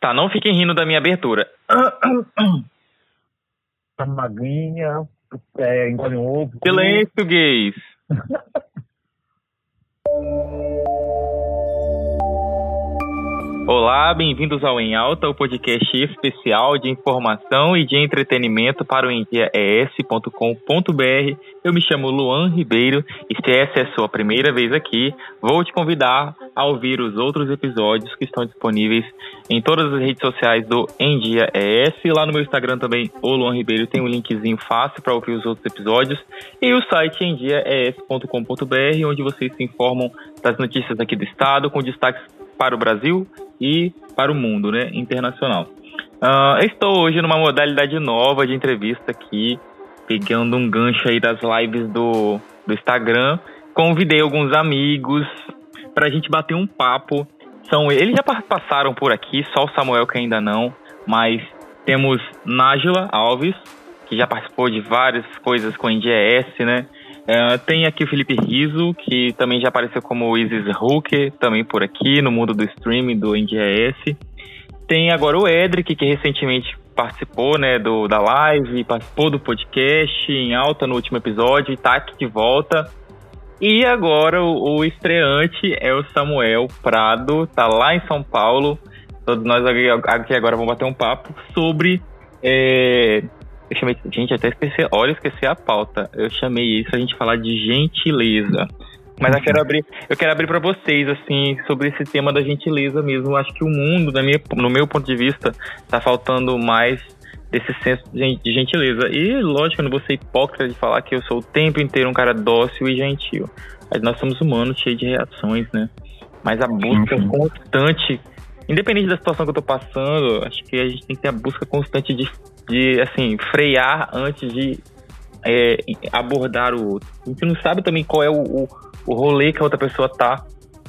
Tá, não fiquem rindo da minha abertura. Tá magrinha, é, engole um ovo. Silêncio, gays. Olá, bem-vindos ao Em Alta, o podcast especial de informação e de entretenimento para o endiaes.com.br. Eu me chamo Luan Ribeiro e se essa é a sua primeira vez aqui, vou te convidar a ouvir os outros episódios que estão disponíveis em todas as redes sociais do Endia ES. Lá no meu Instagram também, o Luan Ribeiro, tem um linkzinho fácil para ouvir os outros episódios. E o site endiaes.com.br, onde vocês se informam das notícias aqui do estado, com destaques para o Brasil e para o mundo, né, internacional. Uh, estou hoje numa modalidade nova de entrevista aqui, pegando um gancho aí das lives do, do Instagram. Convidei alguns amigos para a gente bater um papo. São eles já passaram por aqui, só o Samuel que ainda não, mas temos Nájila Alves, que já participou de várias coisas com a NGS, né? Uh, tem aqui o Felipe Riso, que também já apareceu como Isis Hooker, também por aqui, no mundo do streaming do NDS. Tem agora o Edric, que recentemente participou né, do, da live, participou do podcast em alta no último episódio e tá aqui de volta. E agora o, o estreante é o Samuel Prado, tá lá em São Paulo. Todos nós aqui agora vamos bater um papo sobre é, eu chamei. Gente, até esqueci. Olha, esqueci a pauta. Eu chamei isso a gente falar de gentileza. Mas eu quero abrir, eu quero abrir para vocês assim sobre esse tema da gentileza mesmo. Eu acho que o mundo, na minha, no meu ponto de vista, tá faltando mais desse senso de gentileza. E lógico, eu não vou ser hipócrita de falar que eu sou o tempo inteiro um cara dócil e gentil. Mas nós somos humanos, cheios de reações, né? Mas a busca uhum. constante, independente da situação que eu tô passando, acho que a gente tem que ter a busca constante de de assim, frear antes de é, abordar o outro. A gente não sabe também qual é o, o, o rolê que a outra pessoa tá,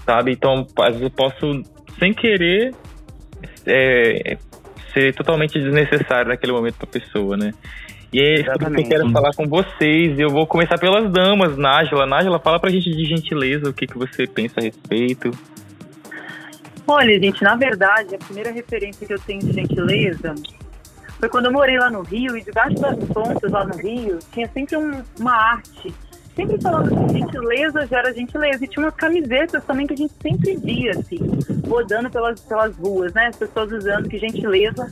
sabe? Então, às vezes eu posso, sem querer, é, ser totalmente desnecessário naquele momento pra pessoa, né? E é isso que eu quero falar com vocês. Eu vou começar pelas damas, Nájila. Nájila, fala pra gente de gentileza, o que, que você pensa a respeito. Olha, gente, na verdade, a primeira referência que eu tenho de gentileza foi quando eu morei lá no Rio e debaixo das pontas lá no Rio tinha sempre um, uma arte. Sempre falando que gentileza gera gentileza. E tinha umas camisetas também que a gente sempre via, assim, rodando pelas, pelas ruas, né? As pessoas usando que gentileza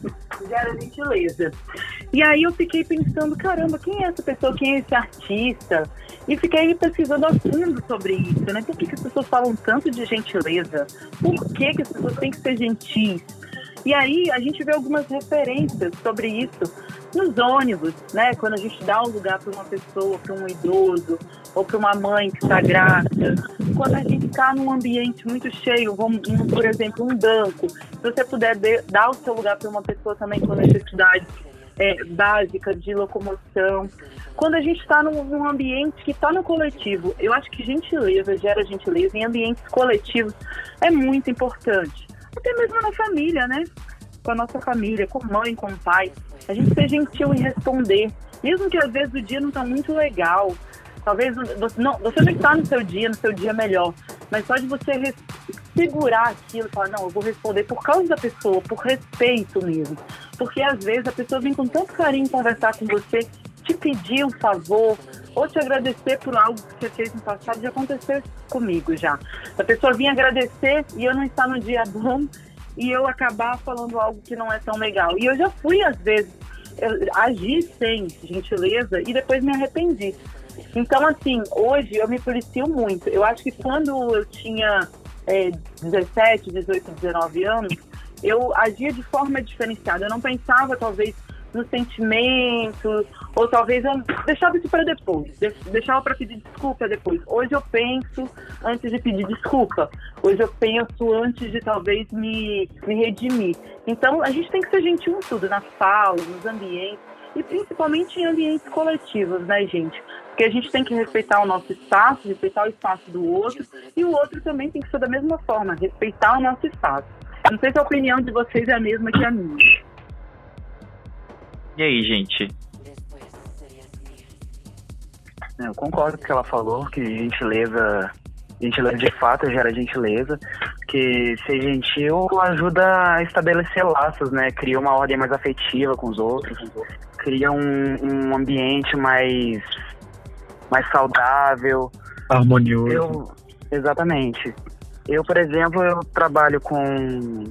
gera gentileza. E aí eu fiquei pensando, caramba, quem é essa pessoa? Quem é esse artista? E fiquei pesquisando a fundo sobre isso, né? Por que, que as pessoas falam tanto de gentileza? Por que, que as pessoas têm que ser gentis? E aí a gente vê algumas referências sobre isso nos ônibus, né? Quando a gente dá um lugar para uma pessoa, para um idoso, ou para uma mãe que está grávida. Quando a gente está num ambiente muito cheio, vamos, por exemplo, um banco, se você puder de, dar o seu lugar para uma pessoa também com necessidade é, básica de locomoção. Quando a gente está num, num, ambiente que está no coletivo, eu acho que gentileza gera gentileza em ambientes coletivos é muito importante até mesmo na família, né? Com a nossa família, com mãe, com pai. A gente ser gentil em responder. Mesmo que às vezes o dia não está muito legal. Talvez você não, você não está no seu dia, no seu dia melhor. Mas só de você segurar aquilo falar, não, eu vou responder por causa da pessoa, por respeito mesmo. Porque às vezes a pessoa vem com tanto carinho conversar com você, te pedir um favor, ou te agradecer por algo que você fez no passado, já aconteceu comigo já. A pessoa vinha agradecer e eu não estar no dia bom e eu acabar falando algo que não é tão legal. E eu já fui, às vezes, agir sem gentileza e depois me arrependi. Então, assim, hoje eu me policio muito. Eu acho que quando eu tinha é, 17, 18, 19 anos, eu agia de forma diferenciada. Eu não pensava, talvez, no sentimento, ou talvez eu deixava isso para depois, deixava para pedir desculpa depois. Hoje eu penso antes de pedir desculpa, hoje eu penso antes de talvez me, me redimir. Então a gente tem que ser gentil em tudo, na fala, nos ambientes, e principalmente em ambientes coletivos, né, gente? Porque a gente tem que respeitar o nosso espaço, respeitar o espaço do outro, e o outro também tem que ser da mesma forma, respeitar o nosso espaço. Não sei se a opinião de vocês é a mesma que a minha. E aí, gente? Eu concordo com o que ela falou, que gentileza, gentileza de fato gera gentileza. que ser gentil ajuda a estabelecer laços, né? Cria uma ordem mais afetiva com os outros, cria um, um ambiente mais, mais saudável. Harmonioso. Eu, exatamente. Eu, por exemplo, eu trabalho com.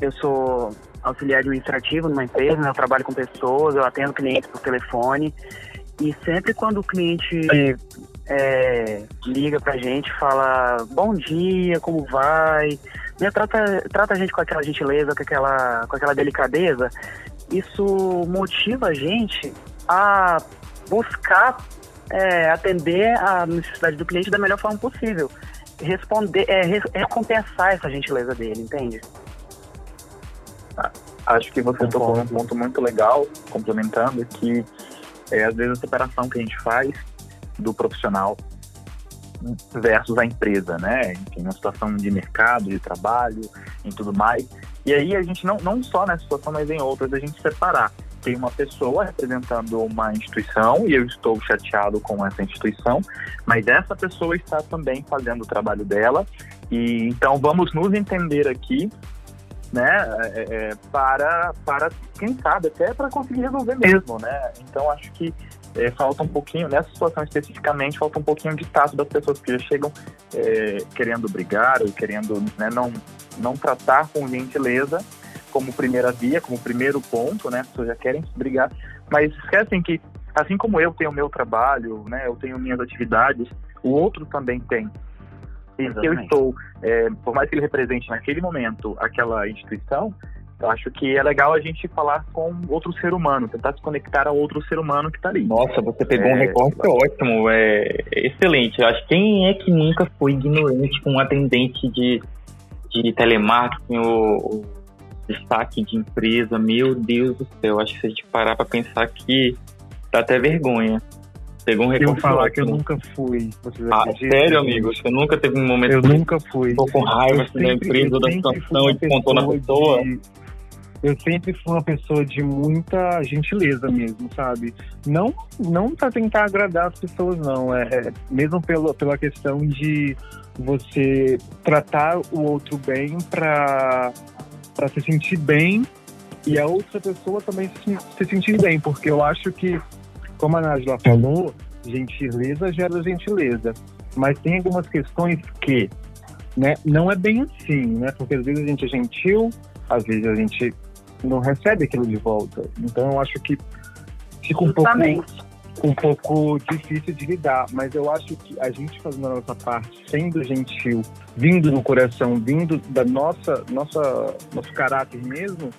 Eu sou auxiliar administrativo numa empresa, né? eu trabalho com pessoas, eu atendo clientes por telefone. E sempre quando o cliente é, liga pra gente, fala bom dia, como vai, né, trata, trata a gente com aquela gentileza, com aquela, com aquela delicadeza, isso motiva a gente a buscar é, atender a necessidade do cliente da melhor forma possível. Responder, é, recompensar essa gentileza dele, entende? Acho que você tocou num ponto muito legal, complementando, que é, às vezes a separação que a gente faz do profissional versus a empresa, né? Enfim, uma situação de mercado, de trabalho, e tudo mais. E aí a gente não, não só nessa situação, mas em outras, a gente separar. Tem uma pessoa representando uma instituição e eu estou chateado com essa instituição, mas essa pessoa está também fazendo o trabalho dela. E então vamos nos entender aqui né, é, é, para, para, quem sabe, até para conseguir resolver mesmo, né? Então acho que é, falta um pouquinho, nessa situação especificamente, falta um pouquinho de tato das pessoas que já chegam é, querendo brigar ou querendo né, não, não tratar com gentileza como primeira via, como primeiro ponto, né? As pessoas já querem brigar, mas esquecem que, assim como eu tenho meu trabalho, né, eu tenho minhas atividades, o outro também tem. Exatamente. Eu estou, é, por mais que ele represente naquele momento aquela instituição, eu acho que é legal a gente falar com outro ser humano, tentar se conectar a outro ser humano que está ali. Nossa, você pegou é, um recorte ótimo, é excelente. Eu acho que quem é que nunca foi ignorante com um atendente de, de telemarketing ou, destaque de empresa? Meu Deus do céu, acho que se a gente parar para pensar aqui, dá até vergonha. Pegou um recorte Eu falar que eu nunca fui. ah, sério, amigo? Você nunca teve um momento... Eu nunca fui. Ficou com raiva assim, da empresa, da situação e contou na pessoa? De eu sempre fui uma pessoa de muita gentileza mesmo, sabe? Não, não para tentar agradar as pessoas, não. É, é, mesmo pelo, pela questão de você tratar o outro bem para se sentir bem e a outra pessoa também se, se sentir bem, porque eu acho que, como a Nájila falou, gentileza gera gentileza. Mas tem algumas questões que né, não é bem assim, né? Porque às vezes a gente é gentil, às vezes a gente não recebe aquilo de volta. Então eu acho que fica um pouco, um pouco difícil de lidar, mas eu acho que a gente fazendo a nossa parte, sendo gentil, vindo do coração, vindo da nossa, nossa nosso caráter mesmo,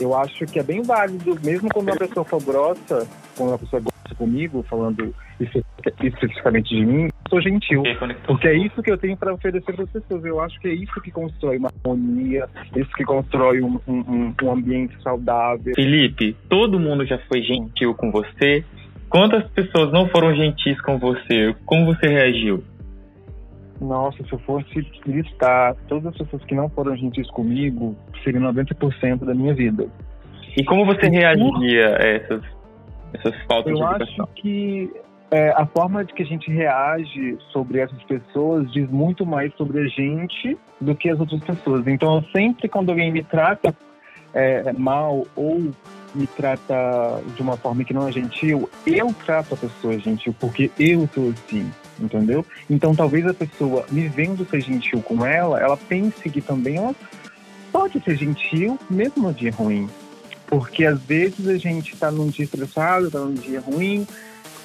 eu acho que é bem válido, mesmo quando uma pessoa for grossa, quando uma pessoa gosta comigo, falando especificamente de mim, sou gentil. Porque é isso que eu tenho para oferecer para as pessoas. Eu acho que é isso que constrói uma harmonia, isso que constrói um, um, um ambiente saudável. Felipe, todo mundo já foi gentil com você. Quantas pessoas não foram gentis com você? Como você reagiu? Nossa, se eu fosse listar todas as pessoas que não foram gentis comigo, seria 90% da minha vida. E como você reagiria a essas, essas faltas eu de educação? Acho que é, a forma de que a gente reage sobre essas pessoas diz muito mais sobre a gente do que as outras pessoas. Então, sempre quando alguém me trata é, mal ou me trata de uma forma que não é gentil, eu trato a pessoa gentil porque eu sou assim, entendeu? Então, talvez a pessoa, me vendo ser gentil com ela, ela pense que também ela pode ser gentil mesmo no dia ruim. Porque às vezes a gente está num dia estressado, está num dia ruim,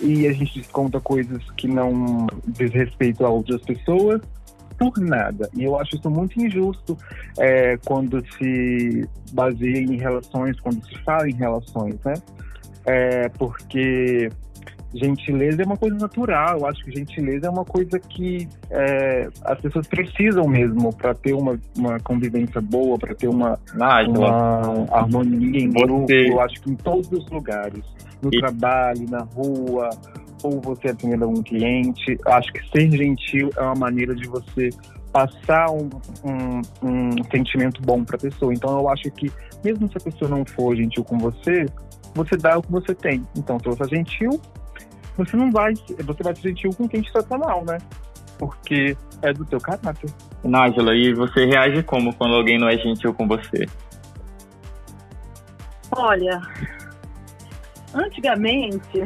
e a gente desconta coisas que não diz respeito a outras pessoas por nada. E eu acho isso muito injusto é, quando se baseia em relações, quando se fala em relações, né? É, porque gentileza é uma coisa natural. Eu acho que gentileza é uma coisa que é, as pessoas precisam mesmo para ter uma, uma convivência boa, para ter uma, ah, uma harmonia em grupo. Eu acho que em todos os lugares, no e... trabalho, na rua, ou você atendendo um cliente, eu acho que ser gentil é uma maneira de você passar um, um, um sentimento bom para a pessoa. Então eu acho que mesmo se a pessoa não for gentil com você, você dá o que você tem. Então, se você é gentil, você não vai, você vai se sentir com quem te trata mal, né? Porque é do teu caráter. Nájila, e você reage como quando alguém não é gentil com você? Olha, antigamente,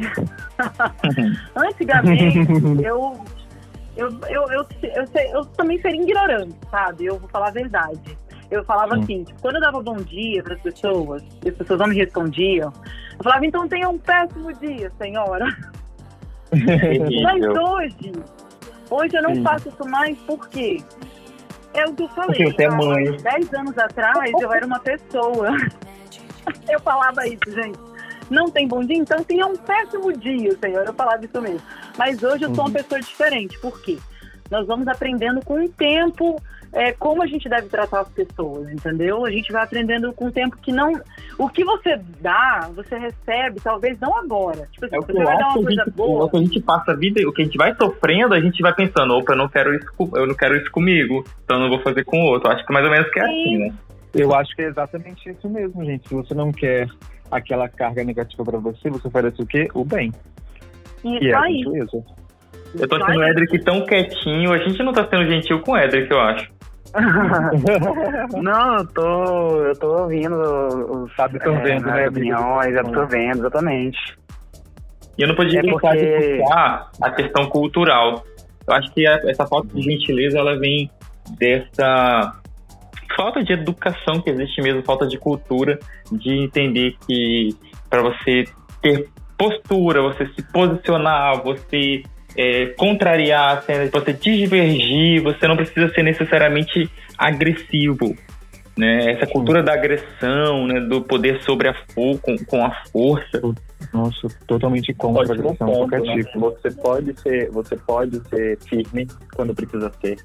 antigamente eu eu, eu, eu, eu, eu, também seria ignorante, sabe? Eu vou falar a verdade. Eu falava hum. assim, tipo, quando eu dava bom dia para as pessoas, e as pessoas não me respondiam, eu falava, então tenha um péssimo dia, senhora. Mas hoje, hoje eu não Sim. faço isso mais porque é o que eu falei. Porque você é mãe. Dez anos atrás eu era uma pessoa. eu falava isso, gente. Não tem bom dia, então tenha um péssimo dia, senhor. Eu falava isso mesmo. Mas hoje eu sou uma uhum. pessoa diferente. Por quê? Nós vamos aprendendo com o tempo é, como a gente deve tratar as pessoas, entendeu? A gente vai aprendendo com o tempo que não. O que você dá, você recebe, talvez não agora. Tipo assim, é você vai dar uma coisa gente, boa. O que a gente passa a vida, o que a gente vai sofrendo, a gente vai pensando, opa, eu não quero isso, eu não quero isso comigo, então eu não vou fazer com o outro. Acho que mais ou menos que é Sim. assim, né? Eu acho que é exatamente isso mesmo, gente. Se você não quer aquela carga negativa para você, você oferece o quê? O bem. E, e é aí. Eu tô achando o Edric tão quietinho. A gente não tá sendo gentil com o Edric, eu acho. não, eu tô, eu tô ouvindo os absorvendo, é, né, opiniões, absorvendo, exatamente. E eu não podia é deixar porque... de a questão cultural. Eu acho que essa falta de gentileza, ela vem dessa falta de educação que existe mesmo, falta de cultura, de entender que para você ter postura, você se posicionar, você é, contrariar a cena, você divergir, você não precisa ser necessariamente agressivo. Né? Essa cultura da agressão, né? do poder sobre a com, com a força. Nossa, totalmente contra a agressão ponto, né? tipo. Você pode ser, você pode ser firme quando precisa ser.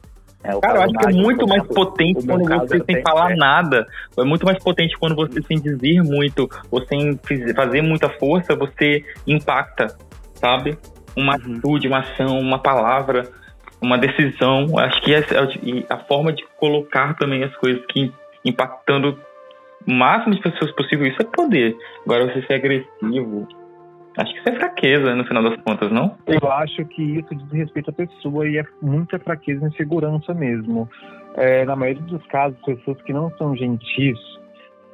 É, Cara, eu acho que é muito mais potente quando você sem falar é. nada. É muito mais potente quando você sem dizer muito, ou sem fazer muita força, você impacta, sabe? Uma uhum. atitude, uma ação, uma palavra, uma decisão. Acho que essa, a forma de colocar também as coisas que impactando o máximo de pessoas possível, isso é poder. Agora você ser agressivo, acho que isso é fraqueza no final das contas, não? Eu acho que isso diz respeito à pessoa e é muita fraqueza e insegurança mesmo. É, na maioria dos casos, pessoas que não são gentis,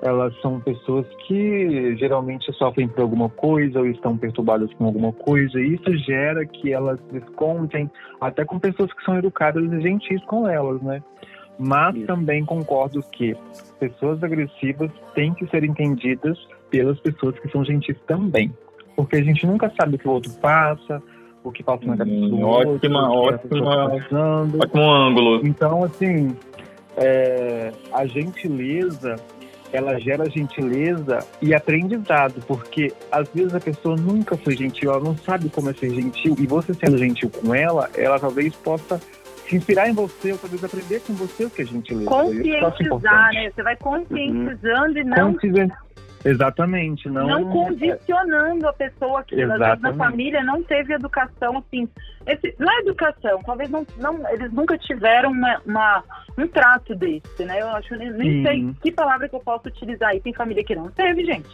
elas são pessoas que geralmente sofrem por alguma coisa ou estão perturbadas com alguma coisa, e isso gera que elas descontem até com pessoas que são educadas e gentis com elas, né? Mas também concordo que pessoas agressivas têm que ser entendidas pelas pessoas que são gentis também, porque a gente nunca sabe o que o outro passa, o que passa na cabeça do ótima, outro, ótima, tá ótimo ângulo. Então, assim, é, a gentileza ela gera gentileza e aprendizado, porque às vezes a pessoa nunca foi gentil, ela não sabe como é ser gentil, e você sendo gentil com ela, ela talvez possa se inspirar em você, ou talvez aprender com você o que é gentileza. Conscientizar, né? Você vai conscientizando uhum. e não... Exatamente, não. Não condicionando a pessoa que às vezes na família não teve educação assim. Esse, não é educação, talvez não, não eles nunca tiveram uma, uma um trato desse, né? Eu acho nem, nem sei que palavra que eu posso utilizar aí. Tem família que não teve, gente.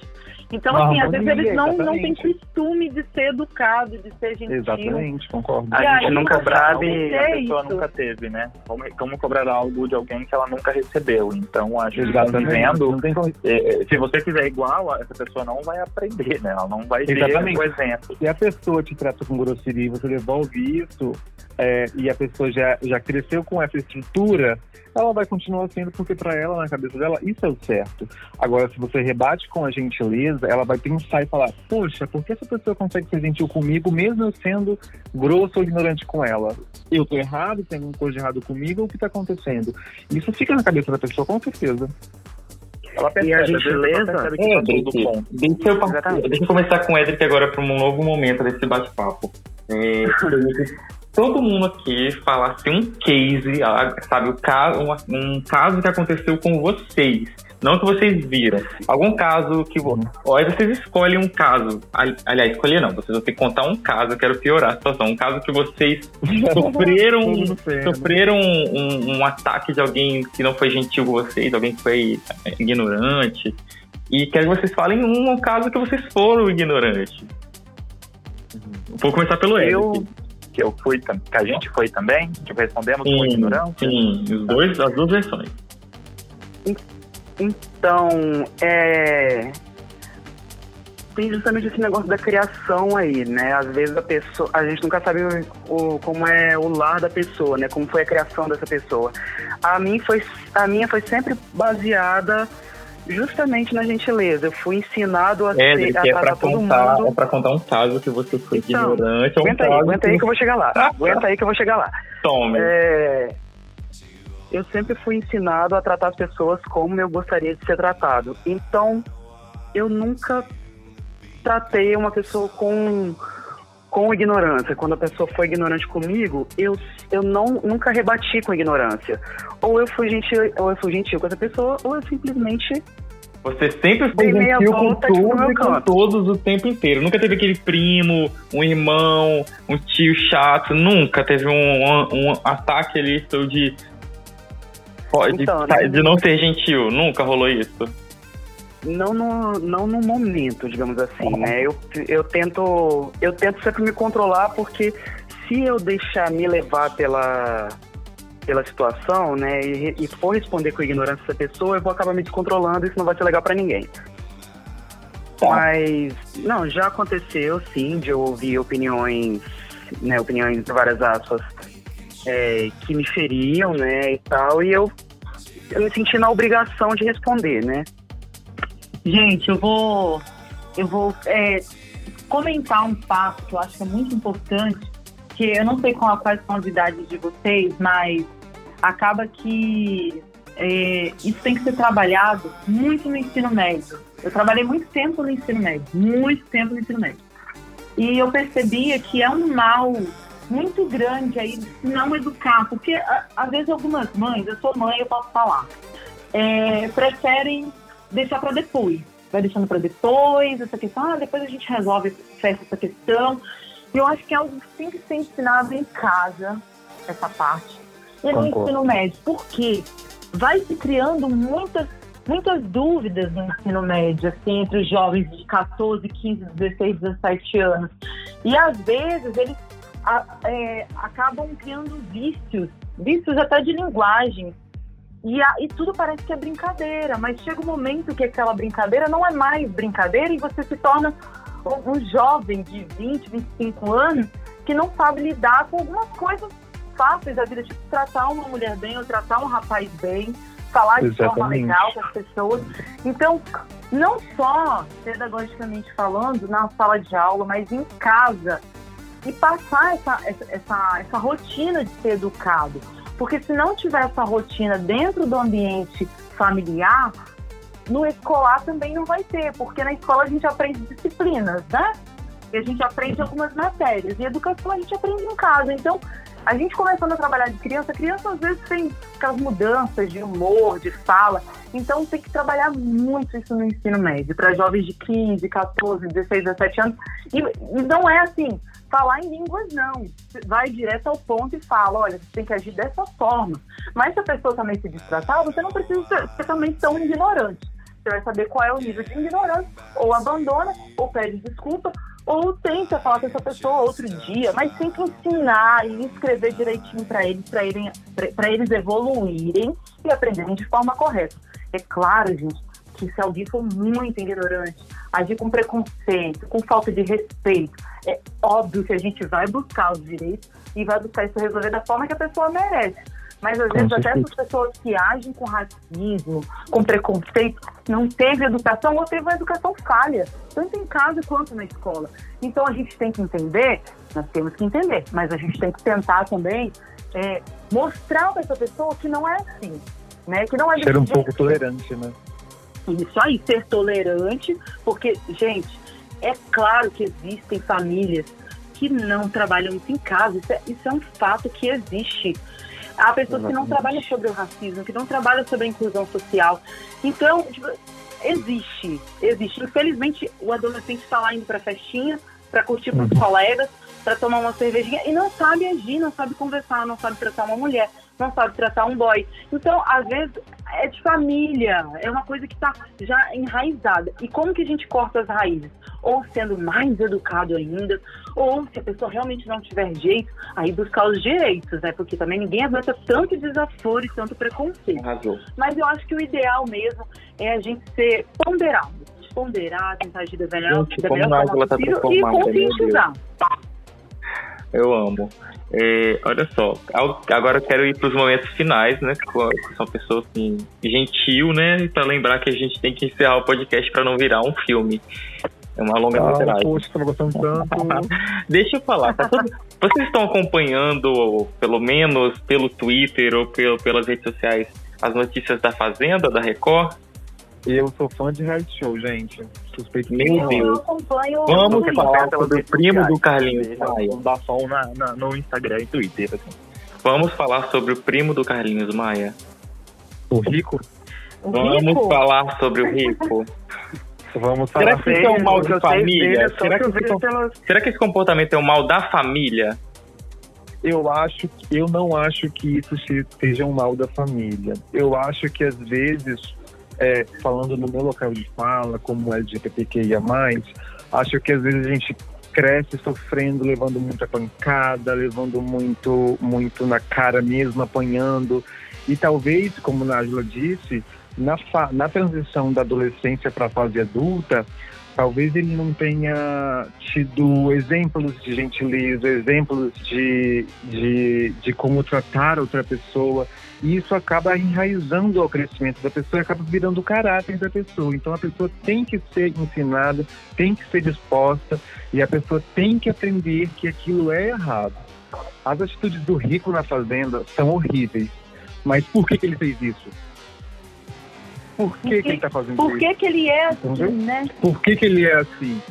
Então, não, assim, às vezes eles não, não têm costume de ser educado, de ser gentil. Exatamente, concordo. A gente aí, nunca sabe, a pessoa isso. nunca teve, né? Como, como cobrar algo de alguém que ela nunca recebeu. Então, a gente está vivendo. É, se você fizer igual, essa pessoa não vai aprender, né? Ela não vai Exatamente. ter o exemplo. Se a pessoa te trata com grosseria e você devolve isso, é, e a pessoa já, já cresceu com essa estrutura, ela vai continuar sendo, porque para ela, na cabeça dela, isso é o certo. Agora, se você rebate com a gentileza, ela vai pensar e falar: Poxa, por que essa pessoa consegue ser gentil comigo, mesmo eu sendo grosso ou ignorante com ela? Eu tô errado, tem alguma coisa de errado comigo, o que tá acontecendo? Isso fica na cabeça da pessoa, com certeza. Ela percebe, e a gentileza. É, Edric, deixa, eu, deixa eu começar com o Edric agora para um novo momento desse bate-papo. É, todo mundo aqui falasse um case, ah, sabe, um caso, um caso que aconteceu com vocês. Não que vocês viram. Algum caso que. Ou aí vocês escolhem um caso. Aliás, escolher não. Vocês vão ter que contar um caso. Eu quero piorar a situação. Um caso que vocês sofreram. sofreram um, um, ataque de alguém que não foi gentil com vocês, alguém que foi é, ignorante. E quero que vocês falem um, um caso que vocês foram ignorantes. Vou começar pelo Eric. Eu, que eu fui, que a gente foi também? Tipo, respondemos sim, com ignorância? Sim, os dois, as duas versões. Então, é. Tem justamente esse negócio da criação aí, né? Às vezes a pessoa. A gente nunca sabe o, o, como é o lar da pessoa, né? Como foi a criação dessa pessoa. A, mim foi, a minha foi sempre baseada justamente na gentileza. Eu fui ensinado a é, ser que é pra contar, mundo... É pra contar um caso que você foi então, ignorante. Aguenta um aí, aguenta que... aí que eu vou chegar lá. aguenta aí que eu vou chegar lá. Tome. É, eu sempre fui ensinado a tratar as pessoas como eu gostaria de ser tratado. Então, eu nunca tratei uma pessoa com com ignorância. Quando a pessoa foi ignorante comigo, eu, eu não, nunca rebati com ignorância. Ou eu fui gentil, ou eu fui gentil com essa pessoa, ou eu simplesmente você sempre foi gentil com tudo e com todos o tempo inteiro. Nunca teve aquele primo, um irmão, um tio chato. Nunca teve um, um, um ataque ali de, então, né? de não ser gentil. Nunca rolou isso não no, não no momento, digamos assim, né? Eu, eu tento eu tento sempre me controlar porque se eu deixar me levar pela pela situação, né, e, e for responder com ignorância dessa pessoa, eu vou acabar me descontrolando e isso não vai ser legal para ninguém. Tá. Mas não, já aconteceu sim de eu ouvir opiniões, né, opiniões de várias aspas é, que me feriam, né, e tal, e eu eu me senti na obrigação de responder, né? Gente, eu vou, eu vou é, comentar um fato que eu acho que é muito importante, que eu não sei qual, quais são as idades de vocês, mas acaba que é, isso tem que ser trabalhado muito no ensino médio. Eu trabalhei muito tempo no ensino médio, muito tempo no ensino médio. E eu percebia que é um mal muito grande aí se não educar, porque às vezes algumas mães, eu sou mãe, eu posso falar, é, preferem deixar para depois. Vai deixando para depois, essa questão, ah, depois a gente resolve essa questão. E eu acho que é algo que tem que ser ensinado em casa, essa parte. E no ensino médio. Por quê? Vai se criando muitas, muitas dúvidas no ensino médio, assim, entre os jovens de 14, 15, 16, 17 anos. E às vezes eles a, é, acabam criando vícios, vícios até de linguagem, e, a, e tudo parece que é brincadeira, mas chega um momento que aquela brincadeira não é mais brincadeira e você se torna um, jovem de 20, 25 anos que não sabe lidar com algumas coisas fáceis da vida, tipo tratar uma mulher bem ou tratar um rapaz bem, falar de Exatamente. forma legal com as pessoas. Então, não só pedagogicamente falando na sala de aula, mas em casa e passar essa, essa, essa rotina de ser educado. Porque se não tiver essa rotina dentro do ambiente familiar, no escolar também não vai ter, porque na escola a gente aprende disciplinas, né? E a gente aprende algumas matérias. E educação a gente aprende em casa. Então, a gente começando a trabalhar de criança, criança às vezes tem aquelas mudanças de humor, de fala. Então, tem que trabalhar muito isso no ensino médio, para jovens de 15, 14, 16, 17 anos. E, e não é assim, falar em línguas não. Vai direto ao ponto e fala, olha, você tem que agir dessa forma. Mas se a pessoa também se destratar, você não precisa ser, ser também tão ignorante. Você vai saber qual é o nível de ignorância, ou abandona, ou pede desculpa, ou tenta falar com essa pessoa outro dia, mas tem que ensinar e escrever direitinho para eles, para eles, eles evoluírem e aprenderem de forma correta. É claro, gente, que se alguém for muito ignorante, agir com preconceito, com falta de respeito, é óbvio que a gente vai buscar os direitos e vai buscar isso resolver da forma que a pessoa merece. Mas às vezes até essas pessoas que agem com racismo, com preconceito, não teve educação ou teve uma educação falha, tanto em casa quanto na escola. Então a gente tem que entender, nós temos que entender, mas a gente tem que tentar também é, mostrar para essa pessoa que não é assim, né? Que não é ser um pouco tolerante, né? Isso aí, ser tolerante, porque, gente, é claro que existem famílias que não trabalham isso em casa, isso é, isso é um fato que existe. Há pessoas que não trabalham sobre o racismo, que não trabalham sobre a inclusão social. Então, tipo, existe, existe. Infelizmente, o adolescente está lá indo para festinha, para curtir com os uhum. colegas, para tomar uma cervejinha e não sabe agir, não sabe conversar, não sabe tratar uma mulher, não sabe tratar um boy. Então, às vezes, é de família, é uma coisa que está já enraizada. E como que a gente corta as raízes? Ou sendo mais educado ainda, ou se a pessoa realmente não tiver jeito, aí buscar os direitos, né? Porque também ninguém aguenta tanto desaforo e tanto preconceito. Arrasou. Mas eu acho que o ideal mesmo é a gente ser ponderado. Ponderar, tentar agir da melhor, da melhor a forma tá possível e conscientizar. Eu amo. É, olha só, agora eu quero ir para os momentos finais, né? que São pessoas assim, gentil, né? Para lembrar que a gente tem que encerrar o podcast para não virar um filme. É uma longa Ah, metragem. poxa, tava gostando tanto. Deixa eu falar, tá tudo- vocês estão acompanhando, pelo menos pelo Twitter ou pelo, pelas redes sociais, as notícias da Fazenda, da Record? Eu sou fã de reality show, gente. Suspeito Meu que Eu Deus. acompanho Vamos falar sobre o primo do Carlinhos Maia. o bafão na, na- no Instagram e Twitter. Assim. Vamos falar sobre o primo do Carlinhos Maia. O rico? O Vamos rico. falar sobre o rico. Vamos Será falar. que isso é um mal de família? Será que pelas- será que esse comportamento é um mal da família? Eu acho, que- eu não acho que isso se- seja um mal da família. Eu acho que às vezes, é, falando no meu local de fala, como LGBTQIA+, acho que às vezes a gente cresce sofrendo, levando muita pancada, levando muito, muito na cara mesmo, apanhando. E talvez, como a Nájila disse, na, na transição da adolescência para a fase adulta, talvez ele não tenha tido exemplos de gentileza, exemplos de, de, de como tratar outra pessoa. E isso acaba enraizando ao crescimento da pessoa e acaba virando o caráter da pessoa. Então a pessoa tem que ser ensinada, tem que ser disposta e a pessoa tem que aprender que aquilo é errado. As atitudes do rico na fazenda são horríveis. Mas por que, que ele fez isso? Por que, que ele está fazendo Por isso? que, que ele é assim, Entendeu? né? Por que, que ele é assim?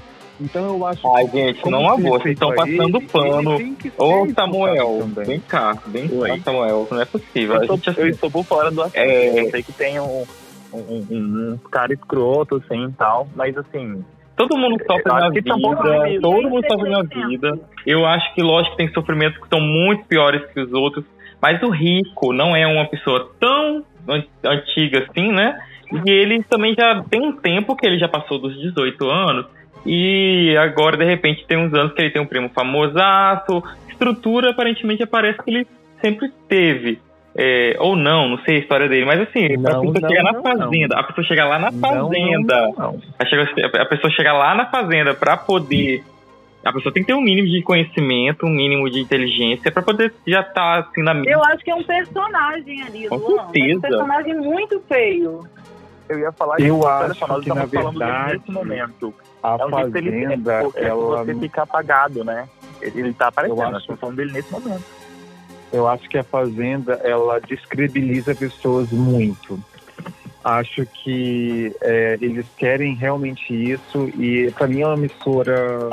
Então eu acho Ai, que. gente, como não amor, vocês estão passando ele, pano. ele Ô, Samuel, vem cá, vem Oi. cá, Samuel. Não é possível. A Eu, gente, tô, eu assim, estou por fora do assunto. É. Eu sei que tem um, um, um- cara escroto, assim, e tal, mas assim, todo mundo sofre na tá vida, difícil. todo mundo sofre na vida. Eu acho que, lógico, tem sofrimentos que são muito piores que os outros, mas o rico não é uma pessoa tão an- antiga assim, né? E ele também já tem um tempo que ele já passou dos 18 anos, e agora, de repente, tem uns anos que ele tem um primo famosaço, estrutura aparentemente aparece que ele sempre teve. É, ou não, não sei a história dele, mas assim, a Não, pessoa não, chegar na não, fazenda, a pessoa chegar lá na fazenda, não, não. a, chega- a pessoa chega lá na fazenda pra poder. A pessoa tem que ter um mínimo de conhecimento, um mínimo de inteligência pra poder já estar assim na mídia. Eu acho que é um personagem ali, Com Luan. certeza. Um personagem muito feio. Eu ia falar Eu que acho que, na estamos falando dele verdade, nesse momento. A É um jeito fazenda, porque ela. você fica apagado, né? Ele, ele tá aparecendo, Eu acho- estamos falando dele nesse momento. Eu acho que a Fazenda ela descredibiliza pessoas muito. Acho que é, eles querem realmente isso e para mim é uma emissora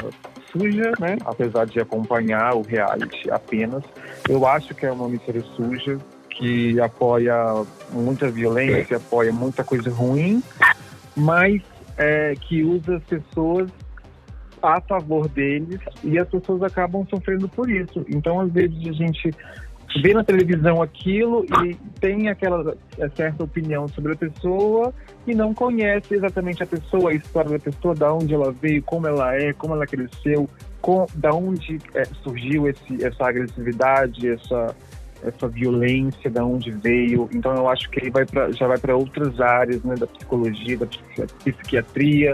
suja, né? Apesar de acompanhar o reality apenas, eu acho que é uma emissora suja que apoia muita violência, apoia muita coisa ruim, mas é, que usa as pessoas a favor deles e as pessoas acabam sofrendo por isso. Então, às vezes, a gente vê na televisão aquilo e tem aquela é, certa opinião sobre a pessoa e não conhece exatamente a pessoa, a história da pessoa, da onde ela veio, como ela é, como ela cresceu, com, da onde é, surgiu esse, essa agressividade, essa essa violência, da onde veio. Então, eu acho que ele vai pra, já vai para outras áreas, né, da psicologia, da psiqui- psiquiatria.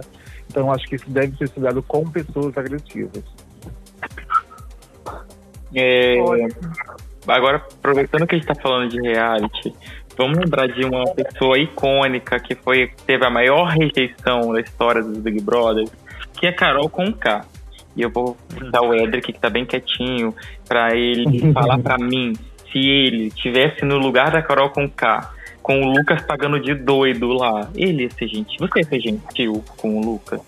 Então, eu acho que isso deve ser estudado com pessoas agressivas. É, agora, aproveitando que a gente está falando de reality, vamos lembrar de uma pessoa icônica que foi teve a maior rejeição da história dos Big Brothers, que é Carol Conká. E eu vou dar o Edric, que tá bem quietinho, para ele falar para mim se ele tivesse no lugar da Carol Conká, com o Lucas pagando de doido lá, ele ia ser gentil. Você ia ser gentil com o Lucas?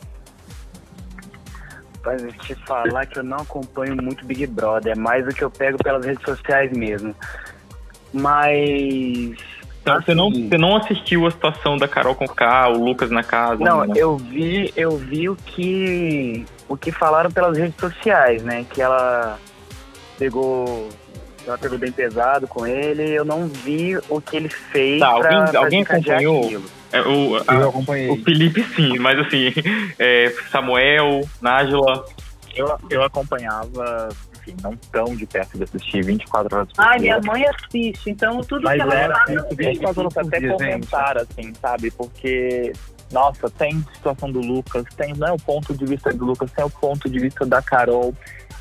Mas eu te falar que eu não acompanho muito Big Brother, é mais o que eu pego pelas redes sociais mesmo. Mas. Então, você, não, assim, você não assistiu a situação da Carol Conká, o Lucas na casa? Não, né? eu vi, eu vi o que o que falaram pelas redes sociais, né? Que ela pegou ela pegou bem pesado com ele. Eu não vi o que ele fez. Tá, pra, alguém, pra alguém acompanhou? É, o, a- Eu acompanhei. o Felipe sim, mas assim, é, Samuel, Nájila, Eu, eu acompanhava, enfim, não tão de perto de assistir 24 horas por Ai, dia. minha mãe assiste, então tudo Mas que ela era fala, isso, eu gente, quatro horas por até dia, comentar, assim, sabe? Porque, nossa, tem situação do Lucas, tem né, o ponto de vista do Lucas, tem o ponto de vista da Carol.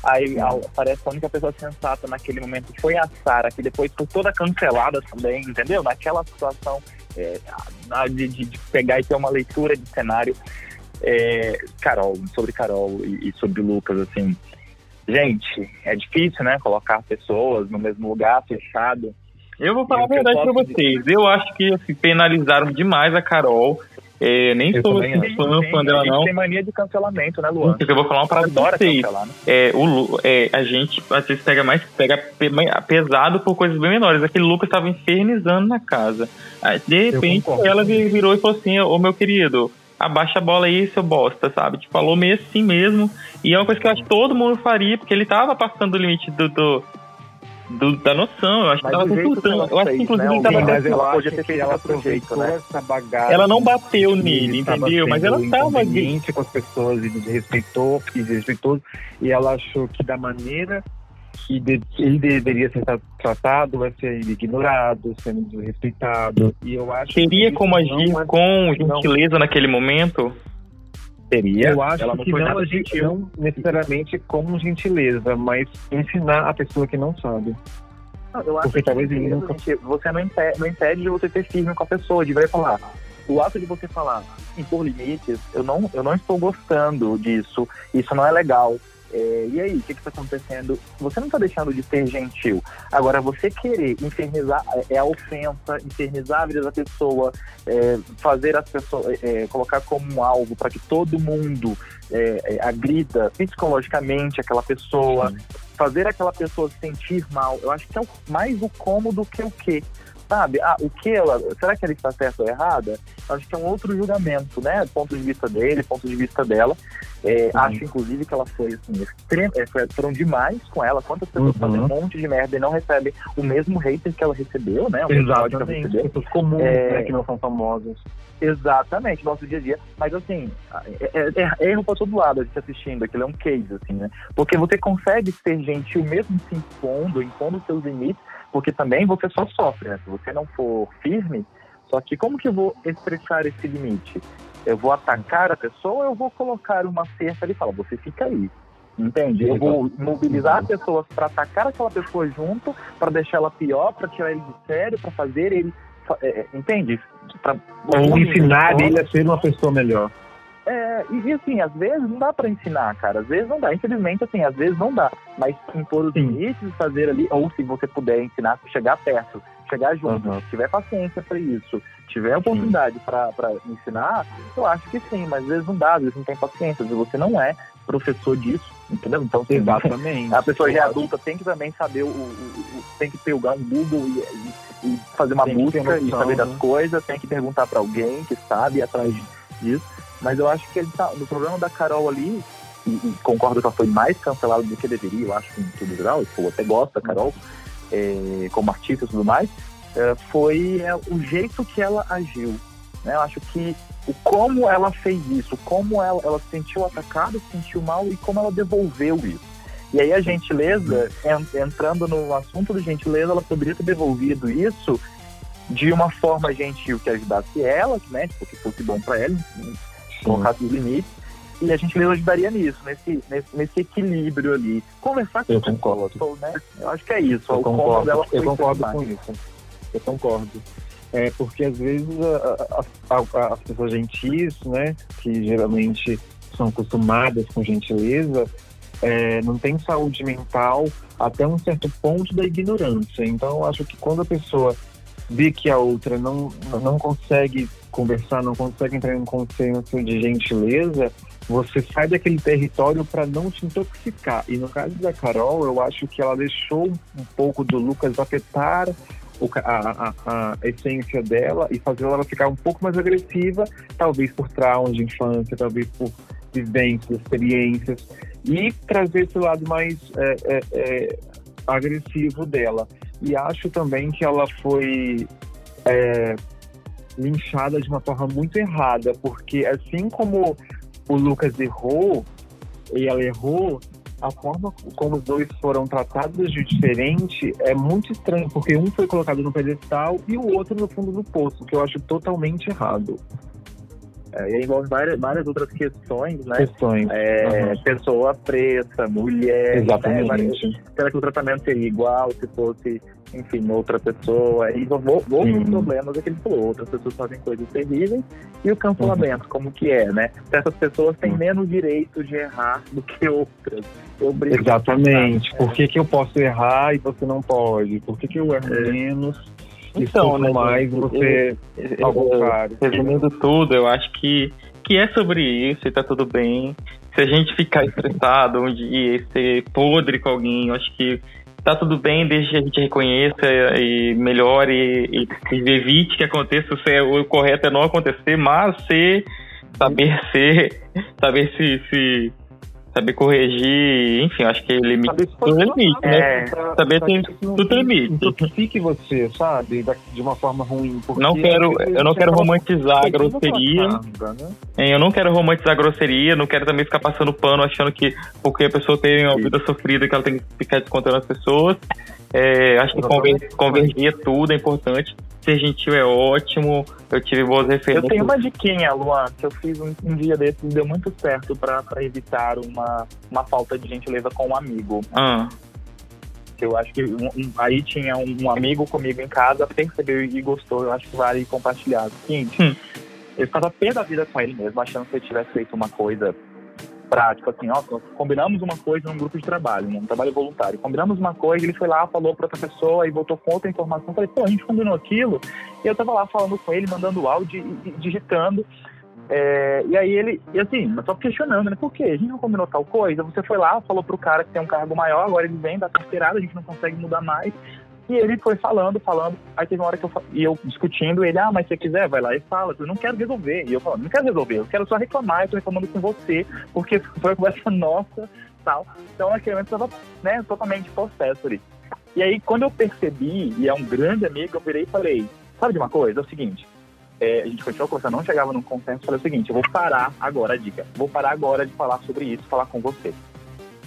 Aí a, parece que a única pessoa sensata naquele momento foi a Sara, que depois foi toda cancelada também, entendeu? Naquela situação é, de, de- pegar e ter uma leitura de cenário. É, Carol, sobre Carol e, e sobre Lucas, assim. Gente, é difícil, né? Colocar pessoas no mesmo lugar, fechado. Eu vou falar a verdade pra vocês. Eu acho que assim, penalizaram demais a Carol. É, nem Eu sou assim, fã, Tem- fã dela, a gente não. tem mania de cancelamento, né, Luan? Porque eu vou falar uma parada pra Adora vocês. cancelar, né? É, o, é, a gente às vezes pega mais pega pe- pesado por coisas bem menores. Aquele Lucas estava infernizando na casa. Aí, de repente, ela virou e falou assim: Ô meu querido, abaixa a bola aí, seu bosta, sabe? Tipo, falou meio assim mesmo. E é uma coisa que eu acho que todo mundo faria, porque ele tava passando o limite do. do- do- da noção, eu acho que Mas tava que insultando. ela Eu acho que inclusive né, ele tava Sim, mas ela eu podia ter feito ela aproveitou né? essa bagagem. Ela não bateu Ele nele, entendeu? Mas ela tava. com as pessoas e desrespeitou e desrespeitou e ela achou que da maneira que de- ele deveria ser tra- tratado vai ser ignorado, sendo desrespeitado. E eu acho Teria que como agir não é- com gentileza naquele momento? Teria. Eu acho ela não que foi não, agir, gentil. não necessariamente como gentileza, mas ensinar a pessoa que não sabe. Não, eu acho Porque que talvez ele nunca- gente, você não impede, não impede de você ser firme com a pessoa, de vir falar. O ato de você falar impor limites, eu não, eu não estou gostando disso, isso não é legal. É, e aí, o que está acontecendo? Você não está deixando de ser gentil. Agora, você querer infernizar é, é a ofensa, infernizar a vida da pessoa, é, fazer as pessoas, é, é, colocar como um alvo para que todo mundo é, agrida psicologicamente aquela pessoa, fazer aquela pessoa se sentir mal. Eu acho que é mais o como do que o que. Sabe? Ah, o que ela. Será que ela está certa ou errada? Acho que é um outro julgamento, né? Ponto de vista dele, ponto de vista dela. É, Acho, inclusive, que ela foi assim, extrema, é, foram demais com ela. Quantas pessoas Uhum. fazem um monte de merda e não recebem o mesmo hater que ela recebeu, né? O que ela Exatamente. recebeu. Pessoas comuns, É. né, que não são famosas. Exatamente, nosso dia a dia. Mas assim, é, é- é erro pra todo lado a gente assistindo, aquilo é um case, assim, né? Porque você consegue ser gentil mesmo se impondo, impondo seus limites, porque também você só sofre, né? Se você não for firme, só que como que eu vou expressar esse limite? Eu vou atacar a pessoa ou eu vou colocar uma cerca ali e falar, você fica aí. Entende? Eu vou mobilizar as pessoas para atacar aquela pessoa junto, para deixar ela pior, para tirar ele de sério, para fazer ele. é, é, entende? Pra, Ou ensinar ele a ser uma pessoa melhor. é, e, assim, às vezes não dá pra ensinar, cara. Às vezes não dá. Infelizmente, assim, às vezes não dá. Mas impor os limites, fazer ali, ou se você puder ensinar, chegar perto, chegar junto, Uhum. se tiver paciência pra isso, tiver oportunidade pra ensinar, eu acho que sim, mas às vezes não dá, às vezes não tem paciência, às vezes você não é professor disso, entendeu? Então, assim, Exatamente. a pessoa já é adulta tem que também saber o, o- o- tem que pegar um Google e, e- e fazer uma Tem busca e saber das coisas, tem que perguntar pra alguém que sabe atrás disso. Mas eu acho que ele tá no programa da Carol ali, e, e concordo que ela foi mais cancelada do que deveria, eu acho, em tudo geral, eu até gosto da Carol, é, como artista e tudo mais, é, foi é, o jeito que ela agiu. Né? Eu acho que o como ela fez isso, como ela, ela se sentiu atacada, se sentiu mal e como ela devolveu isso. E aí a gentileza, en- entrando no assunto do gentileza, ela poderia ter devolvido isso de uma forma gentil que ajudasse ela, né? Tipo, que fosse bom para ela, colocasse os limites. E a gentileza ajudaria nisso, nesse, nesse, nesse equilíbrio ali. Conversar com Eu a pessoa, concordo. né? Eu acho que é isso. Eu concordo, eu concordo com isso. Eu concordo. É porque às vezes a- a- a- as pessoas gentis, né, que geralmente são acostumadas com gentileza, é, não tem saúde mental até um certo ponto da ignorância. Então eu acho que quando a pessoa vê que a outra não, não consegue conversar, não consegue entrar em um consenso de gentileza, você sai daquele território para não te intoxicar. E no caso da Carol, eu acho que ela deixou um pouco do Lucas afetar a, a- a essência dela e fazer ela ficar um pouco mais agressiva, talvez por traumas de infância, talvez por vivências, experiências, e trazer esse lado mais é, é, é, agressivo dela. E acho também que ela foi é, linchada de uma forma muito errada, porque assim como o Lucas errou, e ela errou, a forma como os dois foram tratados de diferente é muito estranho, porque um foi colocado no pedestal e o outro no fundo do poço, que eu acho totalmente errado. É, envolve várias, várias outras questões, né? Questões. É, Uhum. Pessoa preta, mulher. Exatamente. Né? Várias- Será que o tratamento seria igual se fosse, enfim, outra pessoa? E outros Sim. problemas é que ele falou. Outras pessoas fazem coisas terríveis. E o cancelamento, como que é, né? Essas pessoas têm Uhum. menos direito de errar do que outras. Exatamente. Por que, que eu posso errar e você não pode? Por que, que eu erro É. menos Então, sofro né, mais gente, você ao contrário? Resumindo tudo, eu acho que, que é sobre isso e tá tudo bem. Se a gente ficar estressado um dia e ser podre com alguém, eu acho que tá tudo bem desde que a gente reconheça e melhore e, e evite que aconteça. Se é, o correto é não acontecer, mas ser, saber ser, saber se, se saber corrigir, enfim, acho que limite Saber se do limite, né? É, Pra- saber pra tem tudo limite. intoxique você, sabe? De uma forma ruim. Não quero, eu não quero romantizar a grosseria. né? Eu não quero romantizar a grosseria, não quero também ficar passando pano achando que porque a pessoa tem uma vida sofrida que ela tem que ficar descontando as pessoas. É, acho que conver, convergir é tudo, é importante. Ser gentil é ótimo. Eu tive boas Eu referências. tenho uma diquinha, Luan, que eu fiz um, um dia desses e deu muito certo pra evitar uma, uma falta de gentileza com um amigo. Ah, eu acho que um- um- aí tinha um, amigo comigo em casa, percebeu e gostou, eu acho que vale compartilhar. Seguinte, Hum. eu ficava pé da vida com ele mesmo, achando que ele tivesse feito uma coisa prática, assim, ó, combinamos uma coisa num grupo de trabalho, num trabalho voluntário. Combinamos uma coisa, ele foi lá, falou pra outra pessoa e voltou com outra informação. Falei, pô, a gente combinou aquilo. E eu tava lá falando com ele, mandando áudio digitando. É, e aí ele, e assim, eu tô questionando, né? Por quê? A gente não combinou tal coisa? Você foi lá, falou pro cara que tem um cargo maior, agora ele vem da carteirada, a gente não consegue mudar mais. E ele foi falando, falando. Aí teve uma hora que eu, e eu discutindo, ele, ah, mas se quiser, vai lá e fala. Eu não quero resolver. E eu falando, não quero resolver, eu quero só reclamar, eu tô reclamando com você, porque foi uma conversa nossa tal. Então naquele momento eu tava né, totalmente possesso ali. E aí, quando eu percebi, e é um grande amigo, eu virei e falei, sabe de uma coisa? É o seguinte, é, a gente continuou conversando, não chegava num consenso, falei o seguinte, eu vou parar agora, a dica, vou parar agora de falar sobre isso, falar com você.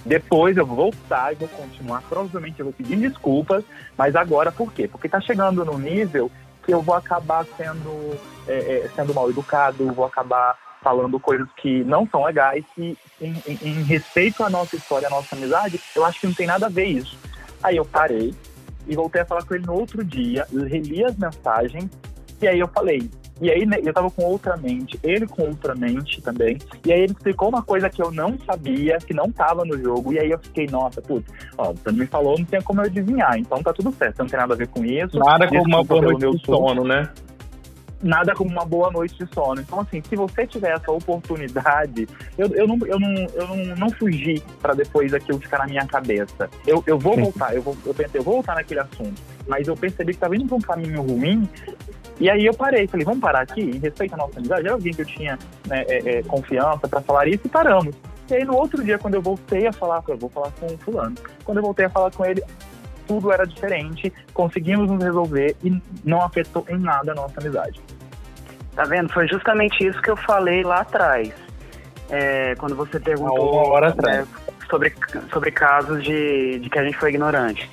Depois eu vou voltar e vou continuar, provavelmente eu vou pedir desculpas, mas agora por quê? Porque tá chegando num nível que eu vou acabar sendo, é, é, sendo mal educado, vou acabar falando coisas que não são legais e em, em- em respeito à nossa história, à nossa amizade, eu acho que não tem nada a ver isso. Aí eu parei e voltei a falar com ele no outro dia, reli as mensagens e aí eu falei. E aí né, eu tava com outra mente, ele com outra mente também. E aí ele explicou uma coisa que eu não sabia, que não tava no jogo. E aí eu fiquei, nossa, putz, ó, você não me falou, não tem como eu adivinhar. Então tá tudo certo, não tem nada a ver com isso. nada como uma boa noite de sono, né? nada como uma boa noite de sono. Então, assim, se você tiver essa oportunidade, eu, eu, não, eu, não, eu não, não fugi para depois aquilo ficar na minha cabeça. Eu, eu vou voltar, eu, vou, eu pensei, eu vou voltar naquele assunto. Mas eu percebi que estava indo para um caminho ruim. E aí eu parei, falei, vamos parar aqui, em respeito à nossa amizade. Era alguém que eu tinha né, é, é, confiança para falar isso e paramos. E aí no outro dia, quando eu voltei a falar, eu vou falar com o fulano. Quando eu voltei a falar com ele, tudo era diferente, conseguimos nos resolver e não afetou em nada a nossa amizade. Tá vendo? Foi justamente isso que eu falei lá atrás. É, quando você perguntou uma hora atrás. né, sobre, sobre casos de, de que a gente foi ignorante.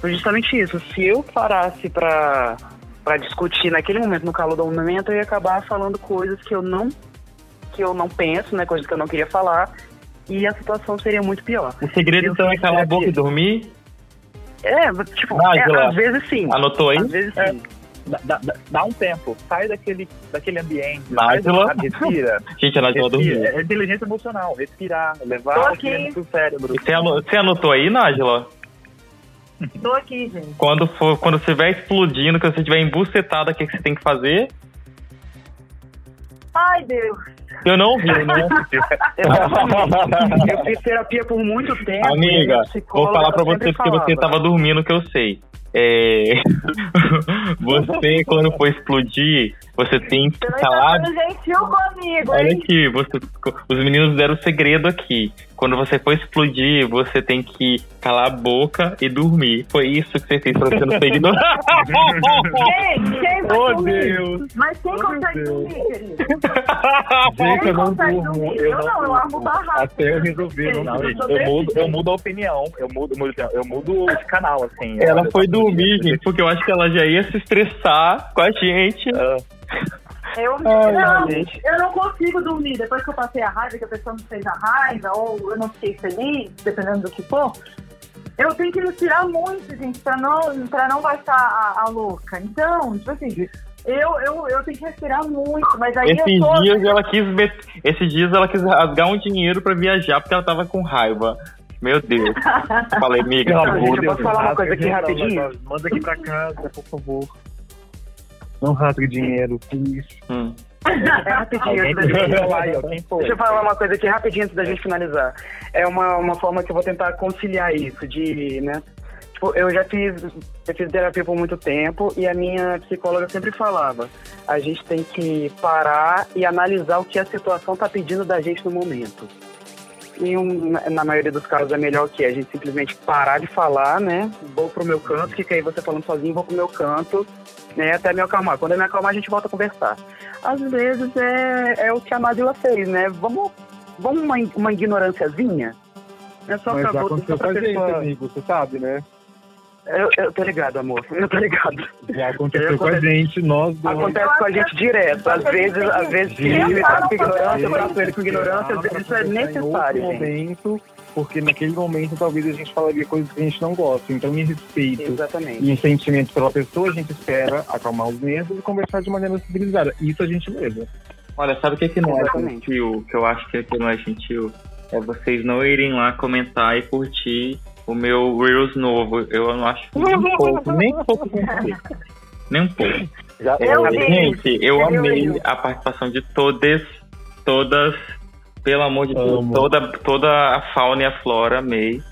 Foi justamente isso. Se eu parasse pra, pra discutir naquele momento, no calor do momento, eu ia acabar falando coisas que eu não que eu não penso, né? Coisas que eu não queria falar. E a situação seria muito pior. O segredo Eu então é calar a boca e dormir? É, tipo, Vai, é, às vezes sim. Anotou aí? Às vezes É. sim. Dá, dá- dá- dá um tempo, sai daquele, daquele ambiente, sabe, respira, Gente, a respira. dormiu. É inteligência emocional, respirar, levar o pro cérebro. E Você ano- você anotou aí, Nájila? Tô aqui, gente. Quando, for, quando você estiver explodindo, que você estiver embucetada, o que, que você tem que fazer? Ai, Deus. Eu não vi, né? Exatamente. eu fiz terapia por muito tempo. Amiga, vou falar pra você porque você falava. tava dormindo, que eu sei. É... você, quando for explodir, Você tem que Você está sendo gentil comigo, Olha hein? aqui, você, os meninos deram o segredo aqui. Quando você for explodir, você tem que calar a boca e dormir. Foi isso que você fez pra você não ser ignorado. Quem? Quem vai Oh, dormir? Deus. Mas quem Oh, consegue Deus. dormir, querido? Gente, eu não consegue durmo. dormir? Eu Eu não, eu armo barraco. Até eu resolver. Não, Não, Eu gente, eu mudo, eu jeito. mudo a opinião, eu mudo, eu mudo, de canal, assim. Ela Eu- foi dormir, gente, porque eu acho que ela já ia se estressar com a gente. Ah, Eu, Ai, não, gente. eu não consigo dormir. Depois que eu passei a raiva, que a pessoa me fez a raiva, ou eu não fiquei feliz, dependendo do que for, eu tenho que respirar muito, gente, pra não, pra não baixar a, a louca. Então, tipo assim, eu, eu, eu tenho que respirar muito, mas aí Esses eu tô... dias ela quis met- esses dias ela quis rasgar um dinheiro pra viajar porque ela tava com raiva. Meu Deus. Falei, amiga, amor favor, de eu posso falar uma coisa aqui rapidinho? Manda aqui pra casa, por favor. Não rasgue dinheiro, please. Hum. É rapidinho. Antes da gente- falar? Deixa eu falar uma coisa aqui rapidinho antes da gente finalizar. É uma, uma forma que eu vou tentar conciliar isso, de, né? Tipo, eu já fiz, eu fiz terapia por muito tempo e a minha psicóloga sempre falava, a gente tem que parar e analisar o que a situação tá pedindo da gente no momento. E um, na- maioria dos casos é melhor que a gente simplesmente parar de falar, né? Vou pro meu canto, fica aí você falando sozinho, vou pro meu canto, né? Até me acalmar. Quando eu me acalmar, a gente volta a conversar. Às vezes é, é o que a Nadila fez, né? Vamos, vamos uma, uma ignorânciazinha? É só Mas pra, já aconteceu com a gente, amigo, você sabe, né? Eu, eu tô ligado, amor. Eu tô ligado. Já aconteceu Eu com a gente, nós dois. Acontece com a gente direto. Às vezes, às vezes, ele tá com ignorância, eu trato ele com ignorância, às vezes isso é Em necessário, momento, porque naquele momento talvez a gente falaria coisas que a gente não gosta. Então, em respeito Exatamente. e em sentimento pela pessoa, a gente espera acalmar os nervos e conversar de maneira civilizada. Isso a gente mesmo. Olha, sabe o que, é que não é Exatamente. gentil? Que eu acho que, que não é gentil? É vocês não irem lá comentar e curtir o meu Reels novo. Eu não acho nem um pouco, nem um pouco. Nem um pouco. Já, Eu É, vi. gente, eu Eu amei a participação de todas, todas, pelo amor de Deus, Amo. toda, toda a fauna e a flora, amei.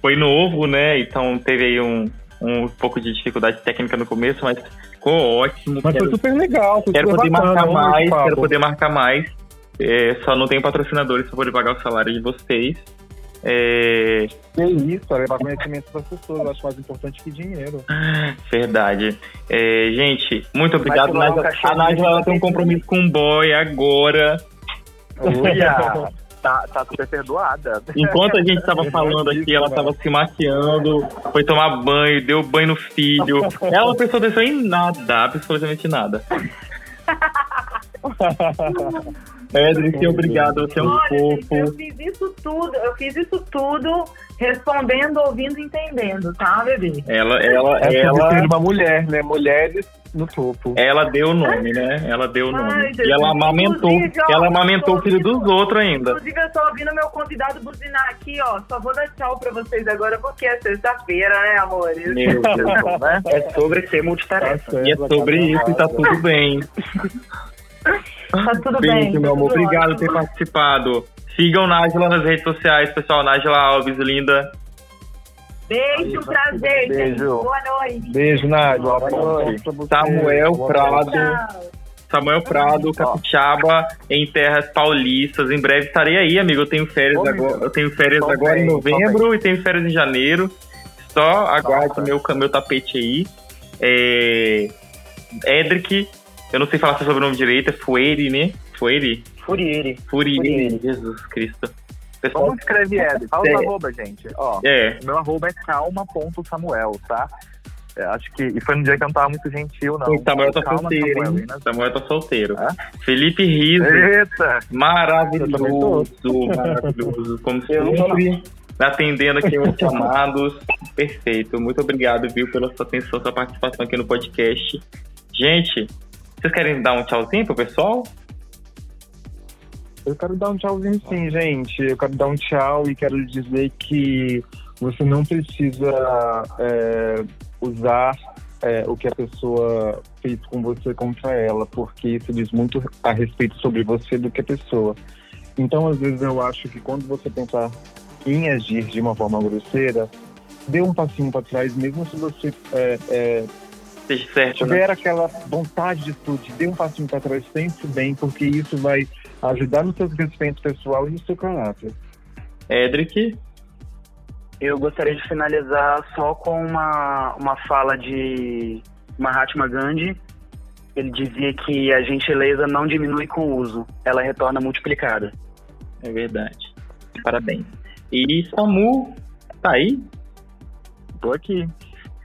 Foi novo, né? Então teve aí um, um pouco de dificuldade técnica no começo, mas ficou ótimo. Mas quero foi super legal. Foi quero super poder bacana, marcar amo mais, esse papo. quero poder marcar mais. É, só não tenho patrocinadores para poder pagar o salário de vocês. É, Que isso, é levar conhecimento para as pessoas. Eu acho mais importante que dinheiro. verdade. É, gente, muito obrigado. cachê a Nádia ela tem um compromisso com o boy agora. Olha, tá, tá super perdoada. Enquanto a gente tava falando aqui, ela tava se maquiando, foi tomar banho, deu banho no filho. Ela não prestou atenção em nada, absolutamente nada. Edric, obrigado, você é um Olha, gente, eu fofo. fiz isso tudo, eu fiz isso tudo respondendo, ouvindo, entendendo, tá, bebê? Ela, ela, É ela, ser uma mulher, né? Mulheres no topo. ela deu o nome, né? Ela deu o nome. Ai, E ela amamentou, ó, ela amamentou o filho dos outros ainda. Inclusive, eu tô ouvindo meu convidado buzinar aqui, ó. Só vou dar tchau pra vocês agora, porque é sexta-feira, né, amores? Meu Deus. né? É sobre ser multitarefa. E é sobre isso e tá tudo bem. Tá tudo bem. Beijo, tá meu amor. tudo Obrigado por ter participado. Sigam Nájila nas redes sociais, pessoal. Nájila Alves, linda. Beijo, prazer, gente. Beijo. Boa noite. Beijo, Nádia. Boa Boa noite. Samuel Boa Prado. Tchau. Samuel Prado, Capixaba, em terras paulistas. Em breve estarei aí, amigo. Eu tenho férias Ô, agora. Eu tenho férias Tô agora em bem, tô novembro e tenho férias em janeiro. Só aguarde Nossa. meu, meu tapete aí. É... Edric, eu não sei falar seu sobrenome direito, é Fueri, né? Fueri? Furiere. Furieri, Furieri. Jesus Cristo. Pessoal, Como escreve Ed? Fala É. o arroba, gente. Ó, é, meu arroba é calma.samuel, tá? É, acho que. E foi no dia que eu não tava muito gentil, não. o Samuel tá Calma, solteiro, Samuel, hein? Nas- Samuel tá solteiro. Hã? Felipe Riso, Eita! maravilhoso, maravilhoso, como Eu sempre, atendendo aqui os chamados. Perfeito, muito obrigado, viu, pela sua atenção, sua participação aqui no podcast. Gente, vocês querem dar um tchauzinho pro pessoal? Eu quero dar um tchauzinho sim, gente. Eu quero dar um tchau e quero dizer que você não precisa é, usar é, o que a pessoa fez com você contra ela, porque isso diz muito a respeito sobre você do que a pessoa. Então, às vezes, eu acho que quando você pensar em agir de uma forma grosseira, dê um passinho para trás, mesmo se você é, é, esteja certo. Tiver né? aquela vontade de estudar, dê um passinho para trás, pense bem, porque isso vai ajudar no seu crescimento pessoal e no seu caráter. Edric? Eu gostaria de finalizar só com uma, uma fala de Mahatma Gandhi. Ele dizia que a gentileza não diminui com o uso, ela retorna multiplicada. É verdade. Parabéns. E Samu, tá aí? Tô aqui.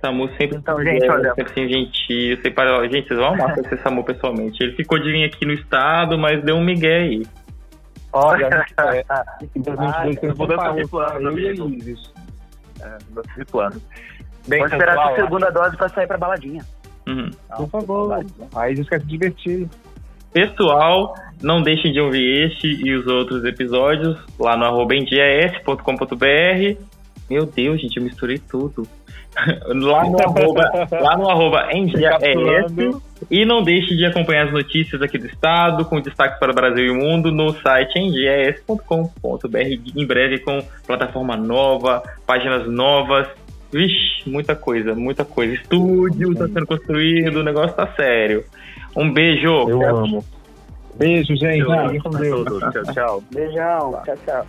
Samu sempre então, gente, olha. sempre assim, gentil. Sempre, gente, vocês vão amar conhecer Samu pessoalmente. Ele ficou de vir aqui no estado, mas deu um migué aí. Olha, é, em 2022 tem mudança de plano, amigos. É, mudança de plano. Bem, Vou esperar a segunda dose pra sair pra baladinha. Uhum. Por favor. Aí a gente quer se divertir. Pessoal, não deixem de ouvir este e os outros episódios lá no arroba endias.com.br. Meu Deus, gente, eu misturei tudo. lá no arroba, lá no arroba endias. E não deixe de acompanhar as notícias aqui do estado, com destaque para o Brasil e o mundo, no site endias.com.br. Em breve com plataforma nova, páginas novas. Vixe, muita coisa, muita coisa. Estúdio está sendo construído, o negócio tá sério. Um beijo. Eu amo. Beijo, gente. Tchau, tchau. Beijão. Tchau, tchau.